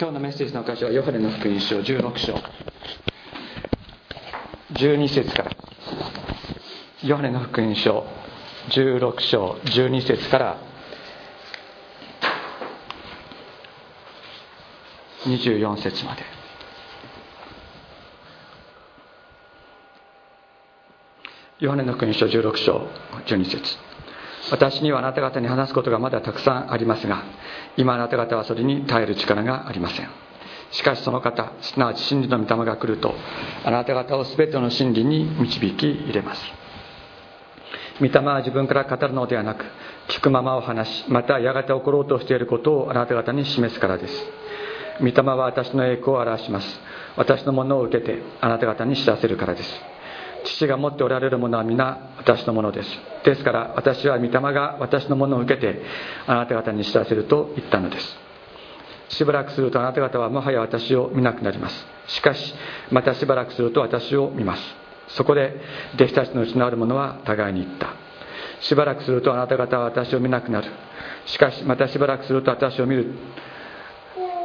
今日のメッセージの箇所はヨハネの福音書16章。12節から。ヨハネの福音書16章12節から。24節まで。ヨハネの福音書16章12節。私にはあなた方に話すことがまだたくさんありますが今あなた方はそれに耐える力がありません。しかしその方すなわち真理の御霊が来るとあなた方を全ての真理に導き入れます。御霊は自分から語るのではなく聞くままを話しまたやがて起ころうとしていることをあなた方に示すからです。御霊は私の栄光を表します。私のものを受けてあなた方に知らせるからです。父が持っておられるものは皆私のものです。ですから私は御霊が私のものを受けてあなた方に知らせると言ったのです。しばらくするとあなた方はもはや私を見なくなります。しかしまたしばらくすると私を見ます。そこで弟子たちのうちのある者は互いに言った。しばらくするとあなた方は私を見なくなる。しかしまたしばらくすると私を見る。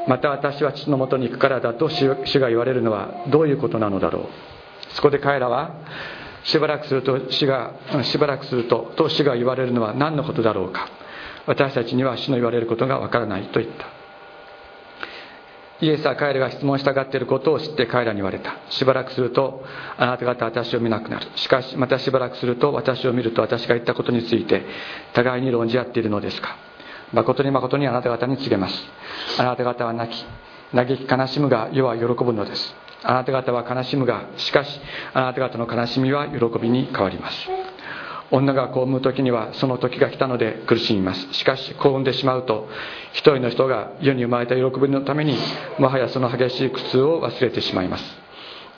また私は父のもとに行くからだと主が言われるのはどういうことなのだろう。そこで彼らはしばらくすると死がしばらくするとと死が言われるのは何のことだろうか。私たちには死の言われることがわからないと言った。イエスは彼らが質問したがっていることを知って彼らに言われた。しばらくするとあなた方は私を見なくなる。しかしまたしばらくすると私を見ると私が言ったことについて互いに論じ合っているのですか。誠に誠にあなた方に告げます。あなた方は泣き嘆き悲しむが世は喜ぶのです。あなた方は悲しむがしかしあなた方の悲しみは喜びに変わります。女が子を産む時にはその時が来たので苦しみます。しかし子を産んでしまうと一人の人が世に生まれた喜びのためにもはやその激しい苦痛を忘れてしまいます。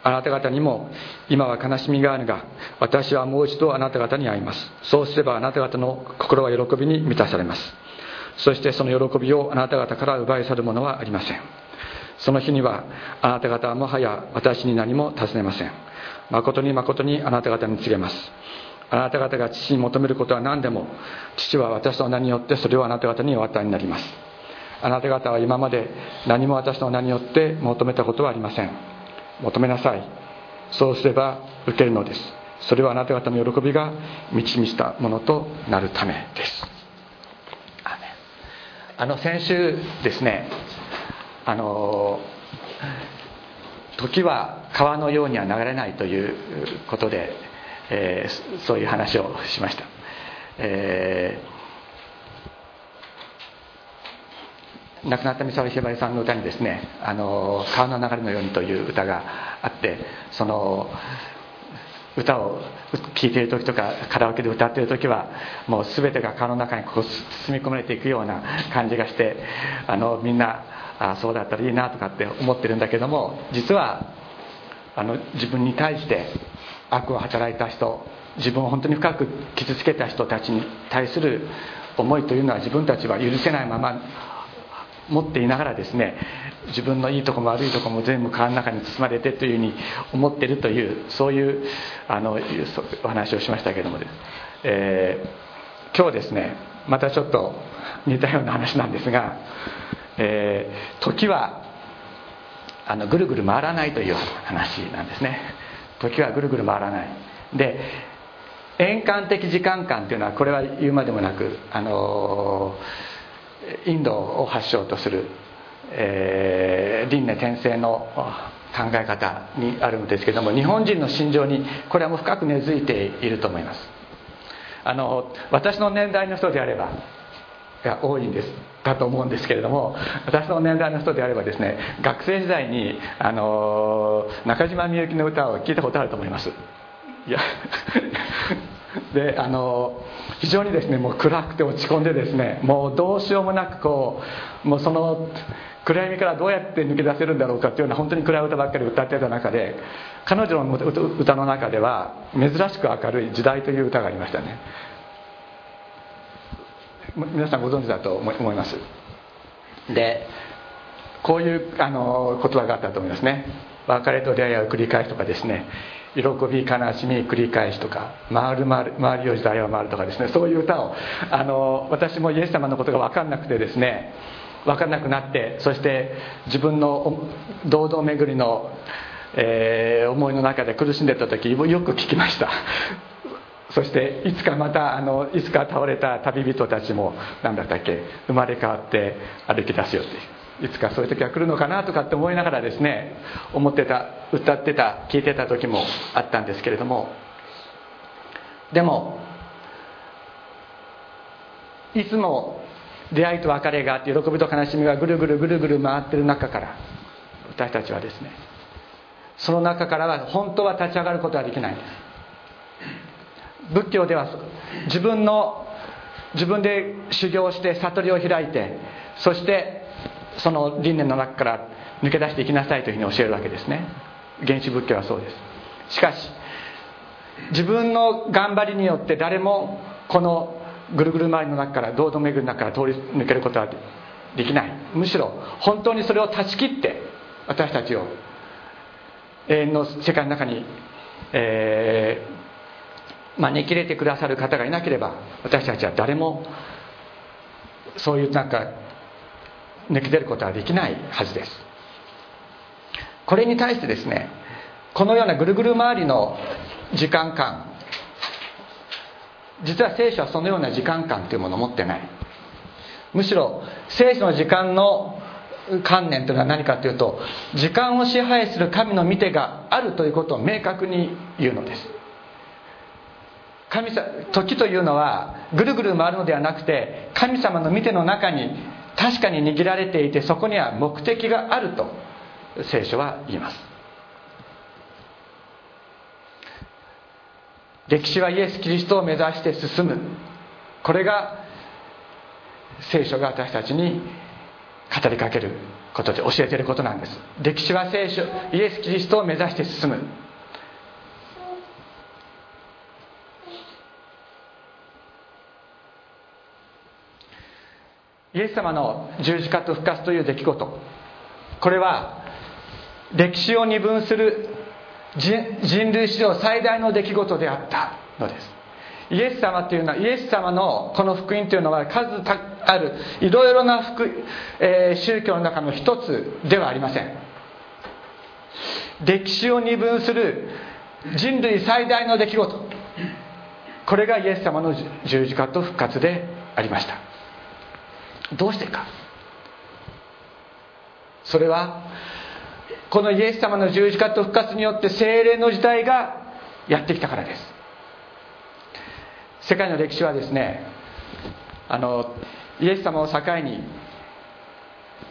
あなた方にも今は悲しみがあるが私はもう一度あなた方に会います。そうすればあなた方の心は喜びに満たされます。そしてその喜びをあなた方から奪い去るものはありません。その日にはあなた方はもはや私に何も尋ねません。誠に誠にあなた方に告げます。あなた方が父に求めることは何でも父は私の名によってそれをあなた方にお与えになります。あなた方は今まで何も私の名によって求めたことはありません。求めなさい。そうすれば受けるのです。それはあなた方の喜びが満ち満ちたものとなるためです。あの先週ですねあの時は川のようには流れないということで、えー、そういう話をしました、えー、亡くなった三沢ひばりさんの歌にですね「あの川の流れのように」という歌があってその歌を聴いている時とかカラオケで歌っている時はもう全てが川の中にこう包み込まれていくような感じがしてあのみんなあそうだったらいいなとかって思ってるんだけども実はあの自分に対して悪を働いた人自分を本当に深く傷つけた人たちに対する思いというのは自分たちは許せないまま持っていながらですね自分のいいとこも悪いとこも全部川の中に包まれてというふうに思ってるというそういうあのお話をしましたけども、えー、今日ですねまたちょっと似たような話なんですが、えー、時はあのぐるぐる回らないという話なんですね。時はぐるぐる回らない。で円環的時間観というのはこれは言うまでもなくあのインドを発祥とするえー、輪廻転生の考え方にあるんですけども日本人の心情にこれはもう深く根付いていると思います。あの私の年代の人であればいや多いんですだと思うんですけれども私の年代の人であればですね学生時代にあの中島みゆきの歌を聞いたことあると思います。いやであの非常にですねもう暗くて落ち込んでですねもうどうしようもなくこうもうその暗闇からどうやって抜け出せるんだろうかっていうような本当に暗い歌ばっかり歌ってた中で彼女の歌の中では珍しく明るい「時代」という歌がありましたね。皆さんご存知だと思います。でこういうあの言葉があったと思いますね。別れと出会いを繰り返すとかですね。喜び悲しみ繰り返しとか回る回る回るよ時代は回るとかですね。そういう歌をあの私もイエス様のことが分かんなくてですね。分からなくなってそして自分の堂々巡りの、えー、思いの中で苦しんでた時よく聞きました。そしていつかまたあのいつか倒れた旅人たちも何だったっけ生まれ変わって歩き出すよっていつかそういう時は来るのかなとかって思いながらですね思ってた歌ってた聞いてた時もあったんですけれどもでもいつも出会いと別れがあって喜びと悲しみがぐるぐるぐるぐる回ってる中から私たちはですねその中からは本当は立ち上がることはできないんです。仏教では自分の自分で修行して悟りを開いてそしてその輪廻の中から抜け出していきなさいというふうに教えるわけですね。原始仏教はそうです。しかし自分の頑張りによって誰もこのぐるぐる回りの中から堂々巡りの中から通り抜けることはできない。むしろ本当にそれを断ち切って私たちを永遠の世界の中に、え招き入れてくださる方がいなければ私たちは誰もそういうなんか抜け出ることはできないはずです。これに対してですねこのようなぐるぐる回りの時間感実は聖書はそのような時間感というものを持ってない。むしろ聖書の時間の観念というのは何かというと時間を支配する神の見てがあるということを明確に言うのです。神様時というのはぐるぐる回るのではなくて神様の見ての中に確かに握られていてそこには目的があると聖書は言います。歴史はイエス・キリストを目指して進む。これが聖書が私たちに語りかけることで教えていることなんです。歴史は聖書イエス・キリストを目指して進む。イエス様の十字架と復活という出来事。これは歴史を二分する人類史上最大の出来事であったのです。イエス様というのはイエス様のこの福音というのは数あるいろいろな福、えー、宗教の中の一つではありません。歴史を二分する人類最大の出来事。これがイエス様の十字架と復活でありました。どうしてか？それはこのイエス様の十字架と復活によって精霊の時代がやってきたからです。世界の歴史はですねあのイエス様を境に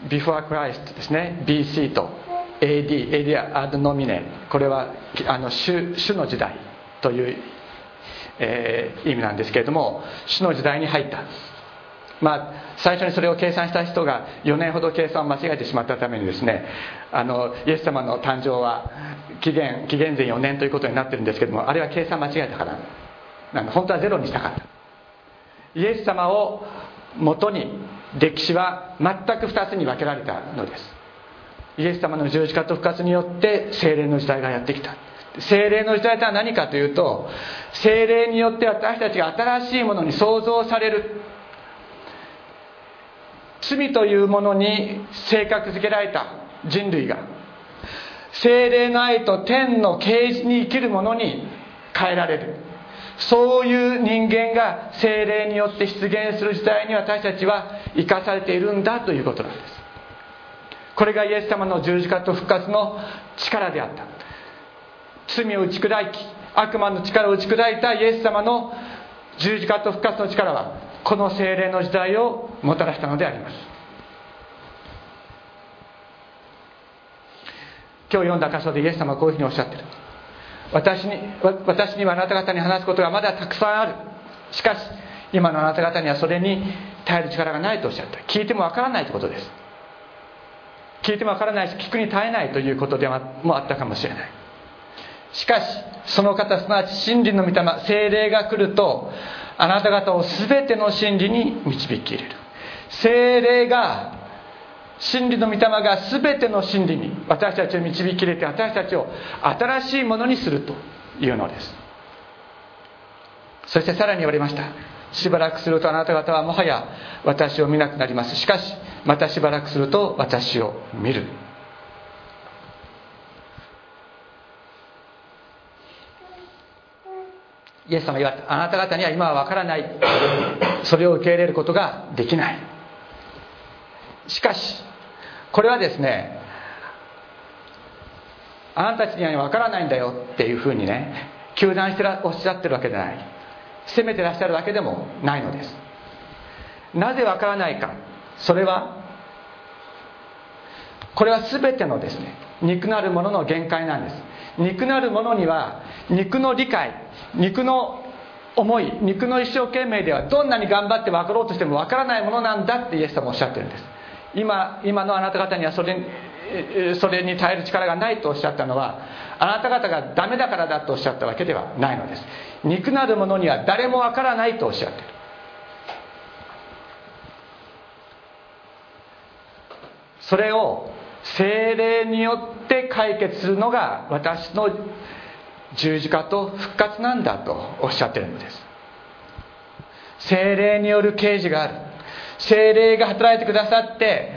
ビフォークライストですね BC と AD エリア・アドノミネこれはあの主主の時代という、えー、意味なんですけれども主の時代に入ったまあ、最初にそれを計算した人が4年ほど計算を間違えてしまったためにですねあのイエス様の誕生は紀元紀元前4年ということになってるんですけどもあれは計算間違えたからなん本当はゼロにしたかった。イエス様をもとに歴史は全く2つに分けられたのです。イエス様の十字架と復活によって精霊の時代がやってきた。精霊の時代とは何かというと精霊によって私たちが新しいものに創造される。罪というものに性格づけられた人類が精霊の愛と天の啓示に生きるものに変えられる。そういう人間が精霊によって出現する時代に私たちは生かされているんだということなんです。これがイエス様の十字架と復活の力であった。罪を打ち砕き悪魔の力を打ち砕いたイエス様の十字架と復活の力はこの精霊の時代をもたらしたのであります。今日読んだ箇所でイエス様はこういうふうにおっしゃってる。私に私にはあなた方に話すことがまだたくさんある。しかし今のあなた方にはそれに耐える力がないとおっしゃった。聞いてもわからないということです。聞いてもわからないし聞くに耐えないということでもあったかもしれない。しかしその方すなわち真理の御霊精霊が来るとあなた方を全ての真理に導き入れる。精霊が真理の御霊が全ての真理に私たちを導き入れて私たちを新しいものにするというのです。そしてさらに言われました。しばらくするとあなた方はもはや私を見なくなります。しかしまたしばらくすると私を見る。イエス様言われた。あなた方には今は分からない。それを受け入れることができない。しかしこれはですねあなたたちには分からないんだよっていうふうにね糾弾してらおっしゃってるわけではない。責めてらっしゃるわけでもないのです。なぜ分からないか。それはこれは全てのですね肉なるものの限界なんです。肉なるものには肉の理解肉の思い肉の一生懸命ではどんなに頑張って分かろうとしても分からないものなんだってイエス様おっしゃってるんです。今今のあなた方にはそれそれに耐える力がないとおっしゃったのはあなた方がダメだからだとおっしゃったわけではないのです。肉なるものには誰も分からないとおっしゃってる。それを精霊によって解決するのが私の十字架と復活なんだとおっしゃってるのです。精霊による啓示がある。精霊が働いてくださって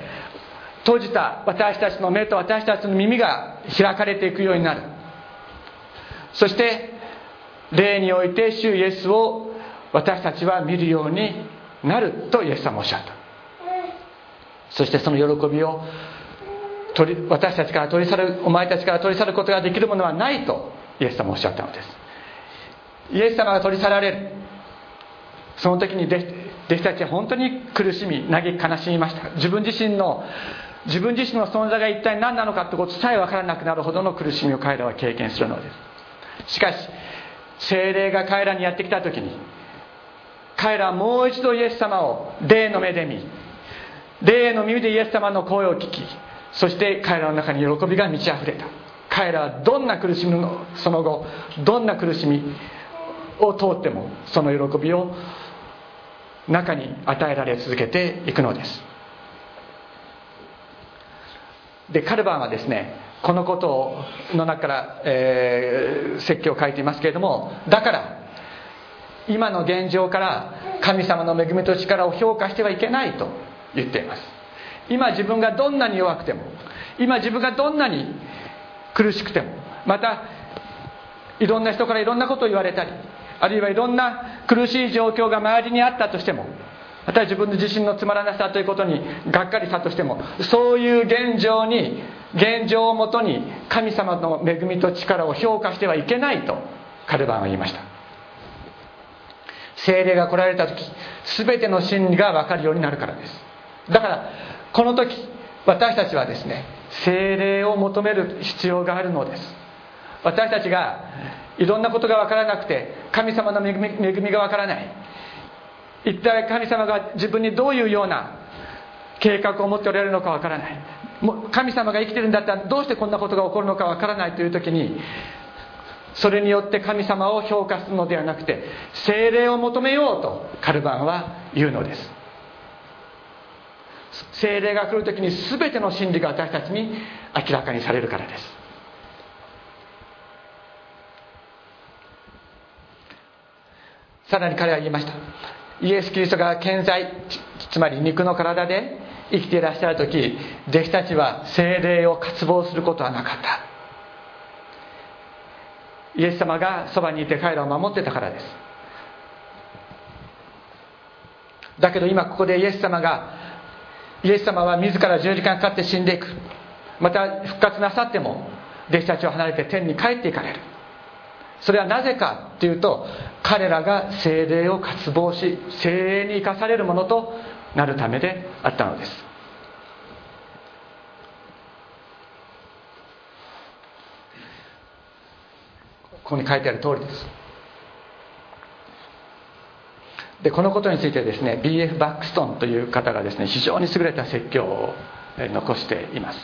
閉じた私たちの目と私たちの耳が開かれていくようになる。そして霊において主イエスを私たちは見るようになるとイエス様おっしゃった。そしてその喜びを取り私たちから取り去るお前たちから取り去ることができるものはないとイエス様おっしゃったのです。イエス様が取り去られる。その時に弟子たちは本当に苦しみ嘆き悲しみました。自分自身の自分自身の存在が一体何なのかってことさえ分からなくなるほどの苦しみを彼らは経験するのです。しかし精霊が彼らにやってきた時に彼らはもう一度イエス様を霊の目で見霊の耳でイエス様の声を聞きそして彼らの中に喜びが満ち溢れた。彼らはどんな苦しみのその後どんな苦しみを通ってもその喜びを中に与えられ続けていくのです。でカルバンはですねこのことの中から、えー、説教を書いていますけれどもだから今の現状から神様の恵みと力を評価してはいけないと言っています。今自分がどんなに弱くても今自分がどんなに苦しくてもまたいろんな人からいろんなことを言われたりあるいはいろんな苦しい状況が周りにあったとしてもまた自分の自身のつまらなさということにがっかりしたとしてもそういう現状に現状をもとに神様の恵みと力を評価してはいけないとカルバンは言いました。精霊が来られた時全ての真理が分かるようになるからです。だからこの時私たちはですね精霊を求める必要があるのです。私たちがいろんなことが分からなくて神様の恵みが分からない。一体神様が自分にどういうような計画を持っておられるのか分からない。神様が生きてるんだったらどうしてこんなことが起こるのか分からないという時にそれによって神様を評価するのではなくて精霊を求めようとカルバンは言うのです。精霊が来る時に全ての真理が私たちに明らかにされるからです。さらに彼は言いました。イエス・キリストが健在つまり肉の体で生きていらっしゃる時弟子たちは精霊を渇望することはなかった。イエス様がそばにいて彼らを守ってたからです。だけど今ここでイエス様がイエス様は自ら十字架にかかって死んでいく。また復活なさっても弟子たちを離れて天に帰っていかれる。それはなぜかっていうと彼らが精霊を渇望し精霊に生かされるものとなるためであったのです。ここに書いてある通りです。でこのことについてですね BF バックストンという方がですね非常に優れた説教を残しています。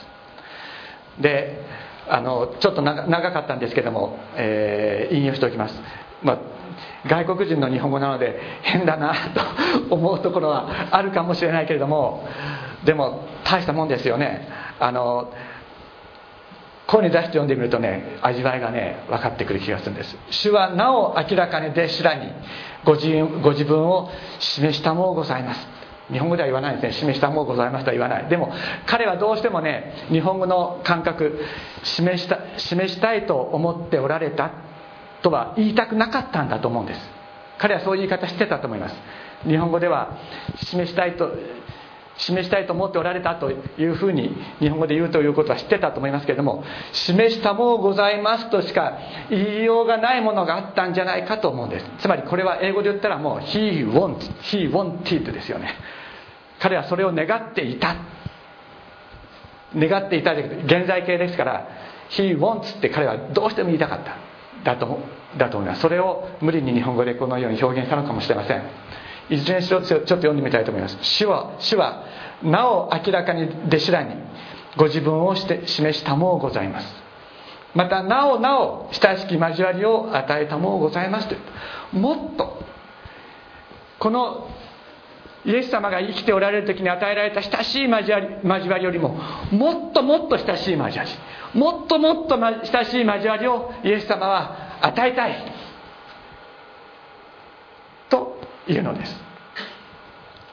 であのちょっと長かったんですけども、えー、引用しておきます、まあ、外国人の日本語なので変だなと思うところはあるかもしれないけれどもでも大したもんですよね。あの声に出して読んでみるとね味わいがね分かってくる気がするんです。主はなお明らかに弟子らにご自ご自分を示したもございます。日本語では言わないですね。示したもございましたは言わない。でも彼はどうしてもね日本語の感覚示した示したいと思っておられたとは言いたくなかったんだと思うんです。彼はそういう言い方してたと思います。日本語では示したいと示したいと思っておられたというふうに日本語で言うということは知ってたと思いますけれども示したもございますとしか言いようがないものがあったんじゃないかと思うんです。つまりこれは英語で言ったらもう He wants He wanted ですよね。彼はそれを願っていた。願っていた現在形ですから He wants って彼はどうしても言いたかった。だとだと思います。それを無理に日本語でこのように表現したのかもしれません。いずれにしろちょっと読んでみたいと思います。主は主はなお明らかに弟子らにご自分をして示したもございます。またなおなお親しき交わりを与えたもございますという。もっとこのイエス様が生きておられる時に与えられた親しい交わり交わりよりももっともっと親しい交わりもっともっと親しい交わりをイエス様は与えたい。いうのです。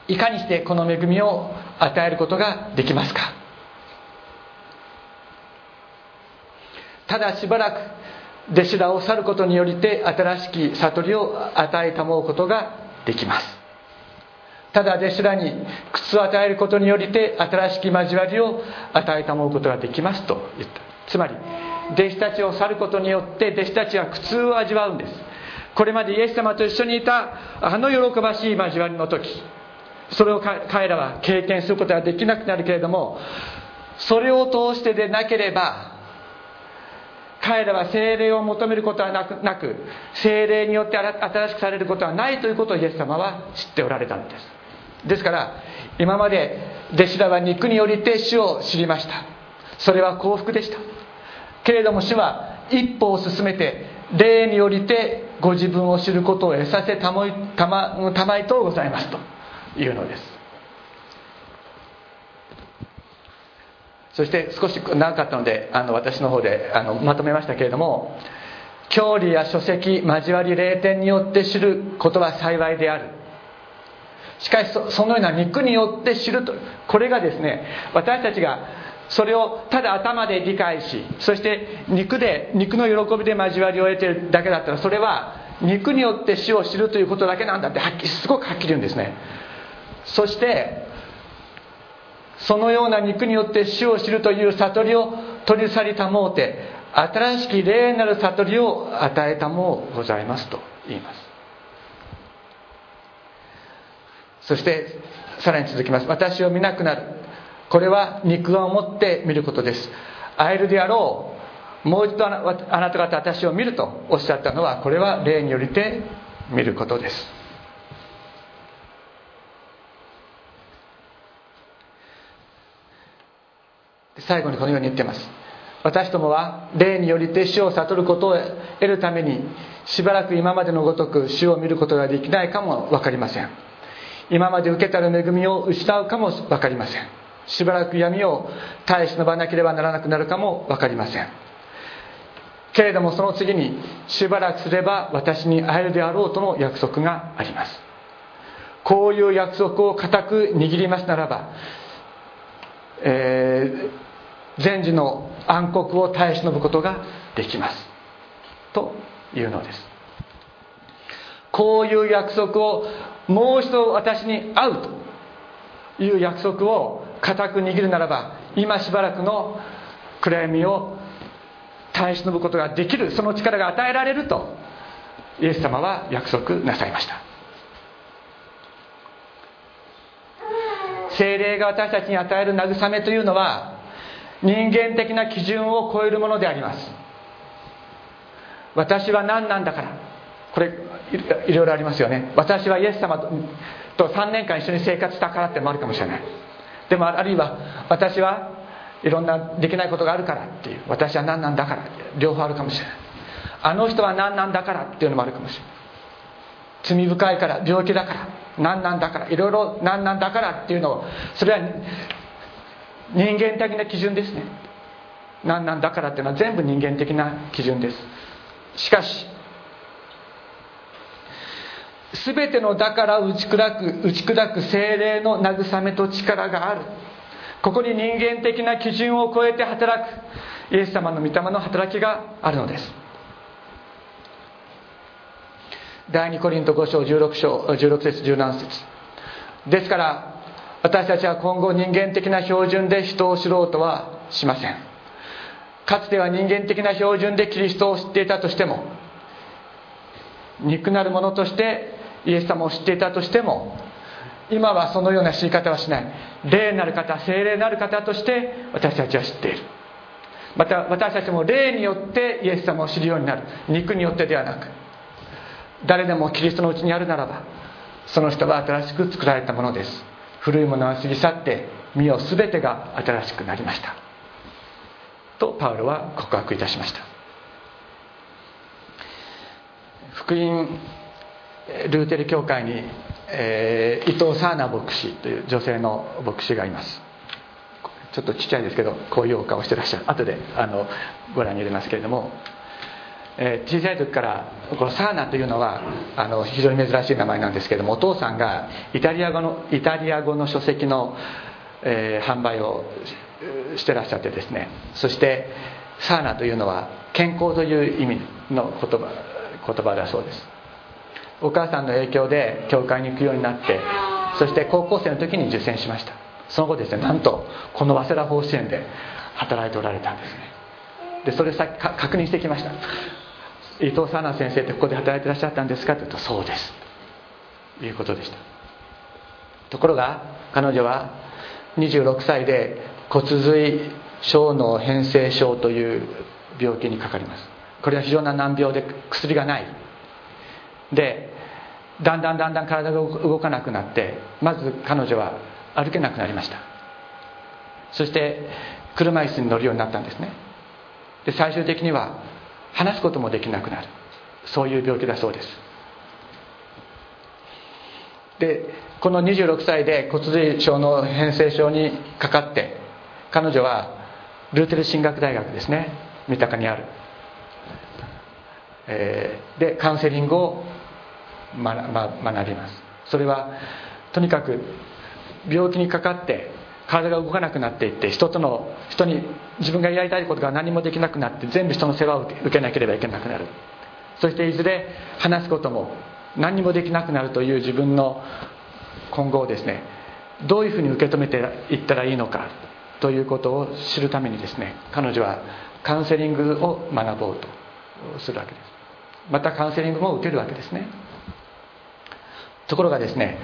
いかにしてこの恵みを与えることができますか？ただしばらく弟子らを去ることによりて新しき悟りを与えたもうことができます。ただ弟子らに靴を与えることによりて新しき交わりを与えたもうことができますと言った。つまり弟子たちを去ることによって弟子たちは苦痛を味わうんです。これまでイエス様と一緒にいたあの喜ばしい交わりの時それを彼らは経験することができなくなるけれどもそれを通してでなければ彼らは精霊を求めることはなくなく精霊によって新しくされることはないということをイエス様は知っておられたのです。ですから今まで弟子らは肉によりて主を知りました。それは幸福でした。けれども主は一歩を進めて霊によりてご自分を知ることを得させたまたまたまいとうございますというのです。そして少し長かったのであの私の方であのまとめましたけれども教理や書籍交わり霊典によって知ることは幸いである。しかしそのような肉によって知るとこれがですね私たちがそれをただ頭で理解しそして肉で肉の喜びで交わりを得てるだけだったらそれは肉によって死を知るということだけなんだってはっきりすごくはっきり言うんですね。そしてそのような肉によって死を知るという悟りを取り去りたもうて新しき霊なる悟りを与えたもございますと言います。そしてさらに続きます。私を見なくなる。これは肉眼を持って見ることです。会えるであろう。もう一度あなた方私を見るとおっしゃったのはこれは霊によりて見ることです。最後にこのように言ってます。私どもは霊によりて死を悟ることを得るためにしばらく今までのごとく死を見ることができないかも分かりません。今まで受けたる恵みを失うかも分かりません。しばらく闇を耐え忍ばなければならなくなるかも分かりません。けれどもその次にしばらくすれば私に会えるであろうとの約束があります。こういう約束を固く握りますならば、えー前時の暗黒を耐え忍ぶことができます。というのです。こういう約束をもう一度私に会うという約束を固く握るならば今しばらくの暗闇を耐え忍ぶことができるその力が与えられるとイエス様は約束なさいました。精霊が私たちに与える慰めというのは人間的な基準を超えるものであります。私は何なんだから。これいろいろありますよね。私はイエス様と3年間一緒に生活したからってもあるかもしれない。でもあるいは私はいろんなできないことがあるからっていう私は何なんだから両方あるかもしれない。あの人は何なんだからっていうのもあるかもしれない。罪深いから病気だから何なんだからいろいろ何なんだからっていうのをそれは人間的な基準ですね。何なんだからっていうのは全部人間的な基準です。しかし全てのだから打ち砕く打ち砕く精霊の慰めと力がある。ここに人間的な基準を超えて働く。イエス様の御霊の働きがあるのです。第2コリント5章16章16節17節。ですから私たちは今後人間的な標準で人を知ろうとはしません。かつては人間的な標準でキリストを知っていたとしても肉なるものとしてイエス様を知っていたとしても今はそのような知り方はしない。霊なる方精霊なる方として私たちは知っている。また私たちも霊によってイエス様を知るようになる。肉によってではなく誰でもキリストのうちにあるならばその人は新しく作られたものです。古いものは過ぎ去って身を全てが新しくなりました。とパウロは告白いたしました。福音ルーテル教会に、えー、伊藤サーナ牧師という女性の牧師がいます。ちょっとちっちゃいですけどこういうお顔してらっしゃる。後であのご覧に入れますけれども。えー、小さい時からこのサーナというのはあの非常に珍しい名前なんですけどもお父さんがイタリア語のイタリア語の書籍の、えー、販売をしてらっしゃってですね。そしてサーナというのは健康という意味の言葉言葉だそうです。お母さんの影響で教会に行くようになってそして高校生の時に受選しました。その後ですねなんとこの早稲田甲子園で働いておられたんですね。でそれさ確認してきました。伊藤沙奈先生ってここで働いてらっしゃったんですかと言うとそうです。ということでした。ところが彼女は26歳で骨髄小脳変性症という病気にかかります。これは非常な難病で薬がない。でだんだんだんだん体が動かなくなってまず彼女は歩けなくなりました。そして車椅子に乗るようになったんですね。で最終的には話すこともできなくなる。そういう病気だそうです。でこの26歳で骨髄症の変性症にかかって彼女はルーテル進学大学ですね三鷹にある、えー、でカウンセリングを学びます。それはとにかく病気にかかって体が動かなくなっていって人との人に自分がやりたいことが何もできなくなって全部人の世話を受けなければいけなくなる。そしていずれ話すことも何もできなくなるという自分の今後をですねどういうふうに受け止めていったらいいのかということを知るためにですね彼女はカウンセリングを学ぼうとするわけです。またカウンセリングも受けるわけですね。ところがですね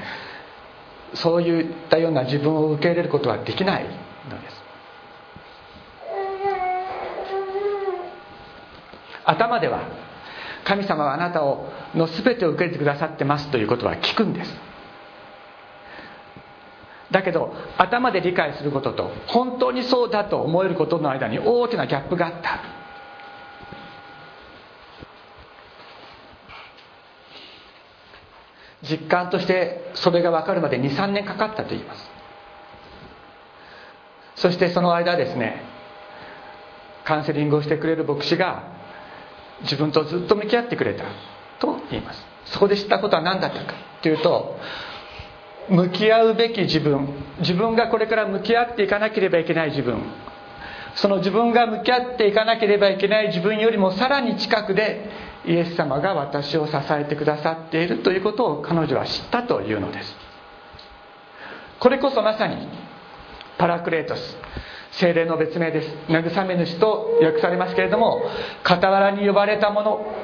そういったような自分を受け入れることはできないのです。頭では神様はあなたをの全てを受け入れてくださってますということは聞くんです。だけど頭で理解することと本当にそうだと思えることの間に大きなギャップがあった。実感としてそれが分かるまで23年かかったと言います。そしてその間ですねカウンセリングをしてくれる牧師が自分とずっと向き合ってくれたと言います。そこで知ったことは何だったかというと向き合うべき自分自分がこれから向き合っていかなければいけない自分その自分が向き合っていかなければいけない自分よりもさらに近くでイエス様が私を支えてくださっているということを彼女は知ったというのです。これこそまさにパラクレートス精霊の別名です。慰め主と訳されますけれども傍らに呼ばれたもの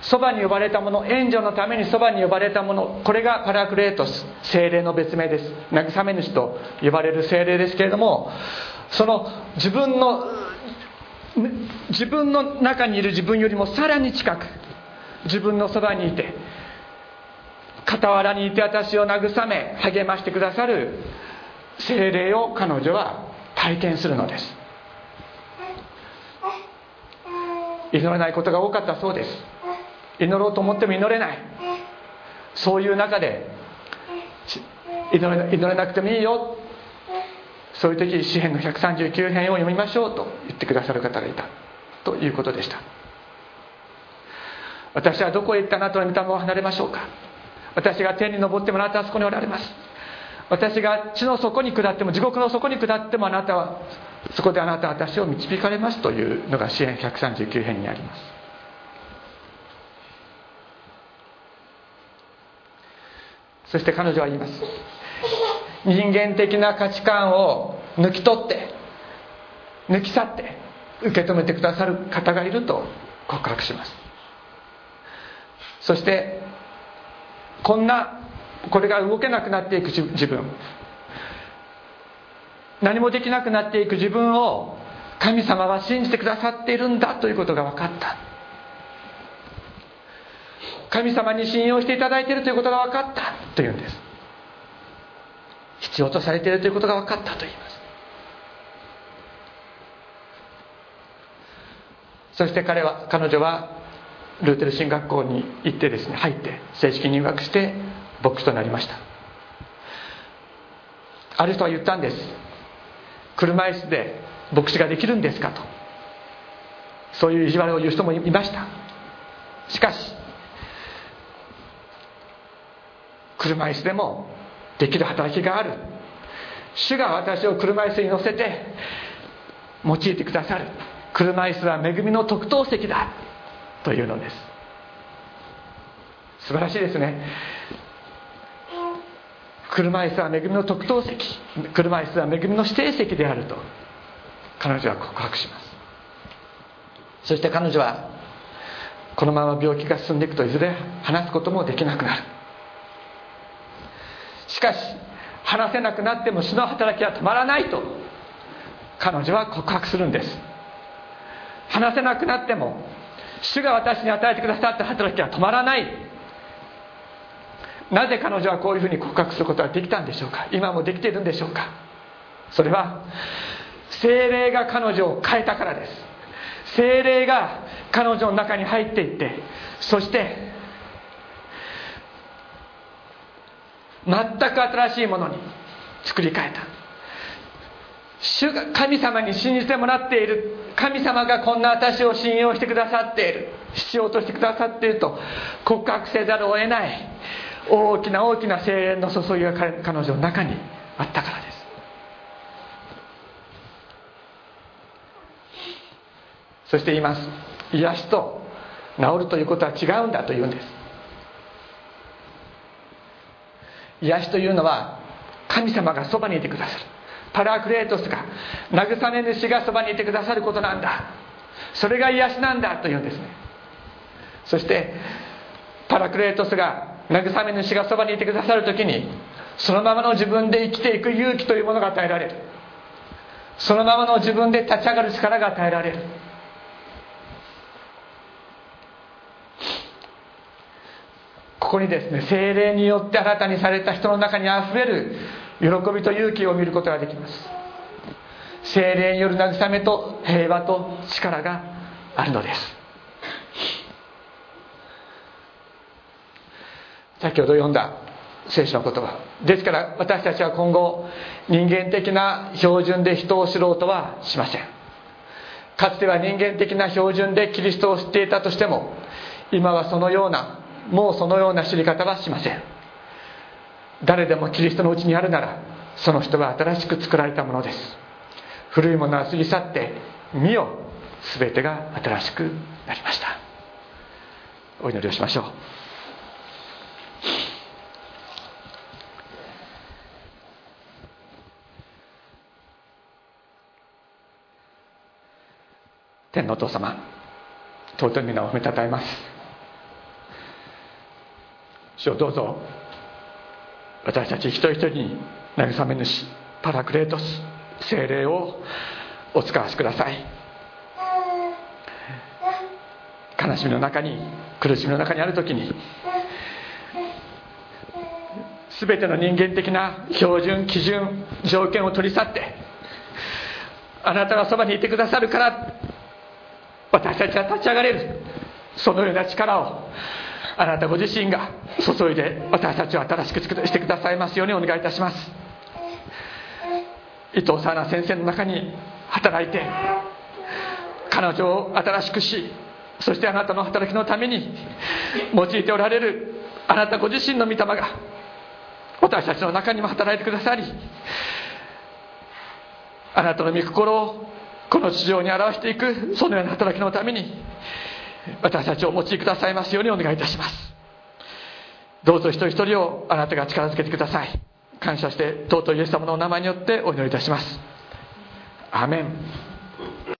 そばに呼ばれたもの援助のためにそばに呼ばれたものこれがパラクレートス精霊の別名です。慰め主と呼ばれる精霊ですけれどもその自分の自分の中にいる自分よりもさらに近く自分のそばにいて傍らにいて私を慰め励ましてくださる精霊を彼女は体験するのです。祈れないことが多かったそうです。祈ろうと思っても祈れない。そういう中で祈れなくてもいいよ。そういう時詩篇の139編を読みましょうと言ってくださる方がいた。ということでした。私はどこへ行ったなと御霊を離れましょうか？私が天に昇ってもあなたはそこにおられます。私が地の底に下っても地獄の底に下ってもあなたはそこであなたは私を導かれますというのが支援139編にあります。そして彼女は言います。人間的な価値観を抜き取って抜き去って受け止めてくださる方がいると告白します。そしてこんなこれが動けなくなっていく自分。何もできなくなっていく自分を神様は信じてくださっているんだということが分かった。神様に信用していただいているということが分かったというんです。必要とされているということが分かったと言います。そして彼は彼女はルーテル進学校に行ってですね入って正式入学して牧師となりました。ある人は言ったんです。車椅子で牧師ができるんですかと。そういう意地悪を言う人もいました。しかし車椅子でもできる働きがある。主が私を車椅子に乗せて用いてくださる。車椅子は恵みの特等席だ。というのです。素晴らしいですね。車椅子は恵みの特等席。車椅子は恵みの指定席であると。彼女は告白します。そして彼女はこのまま病気が進んでいくといずれ話すこともできなくなる。しかし話せなくなっても主の働きは止まらないと彼女は告白するんです。話せなくなっても主が私に与えてくださった働きは止まらない。なぜ彼女はこういうふうに告白することができたんでしょうか？今もできているんでしょうか？それは精霊が彼女を変えたからです。精霊が彼女の中に入っていってそして全く新しいものに作り変えた。主が神様に信じてもらっている。神様がこんな私を信用してくださっている。必要としてくださっていると。告白せざるを得ない。大きな大きな精霊の注ぎが彼女の中にあったからです。そして言います。癒しと治るということは違うんだと言うんです。癒しというのは神様がそばにいてくださる。パラクレートスが慰め主がそばにいてくださることなんだ。それが癒しなんだというんですね。そしてパラクレートスが慰め主がそばにいてくださる時にそのままの自分で生きていく勇気というものが与えられる。そのままの自分で立ち上がる力が与えられる。ここにですね精霊によって新たにされた人の中にあふれる喜びと勇気を見ることができます。精霊による慰めと平和と力があるのです。先ほど読んだ聖書の言葉ですから私たちは今後人間的な標準で人を知ろうとはしません。かつては人間的な標準でキリストを知っていたとしても今はそのようなもうそのような知り方はしません。誰でもキリストのうちにあるならその人は新しく作られたものです。古いものは過ぎ去って見よ全てが新しくなりました。お祈りをしましょう。天のお父様尊い皆を褒めたたえます。主をどうぞ。私たち一人一人に慰め主パラクレートス精霊をお使わしください。悲しみの中に苦しみの中にある時に全ての人間的な標準基準条件を取り去ってあなたがそばにいてくださるから私たちは立ち上がれる。そのような力をあなたご自身が注いで私たちを新しくしてくださいますようにお願いいたします。伊藤さな先生の中に働いて彼女を新しくしそしてあなたの働きのために用いておられるあなたご自身の御霊が私たちの中にも働いてくださりあなたの御心をこの地上に表していくそのような働きのために私たちをお持ちくださいますようにお願いいたします。どうぞ一人一人をあなたが力づけてください。感謝して尊いイエス様のお名前によってお祈りいたします。アメン。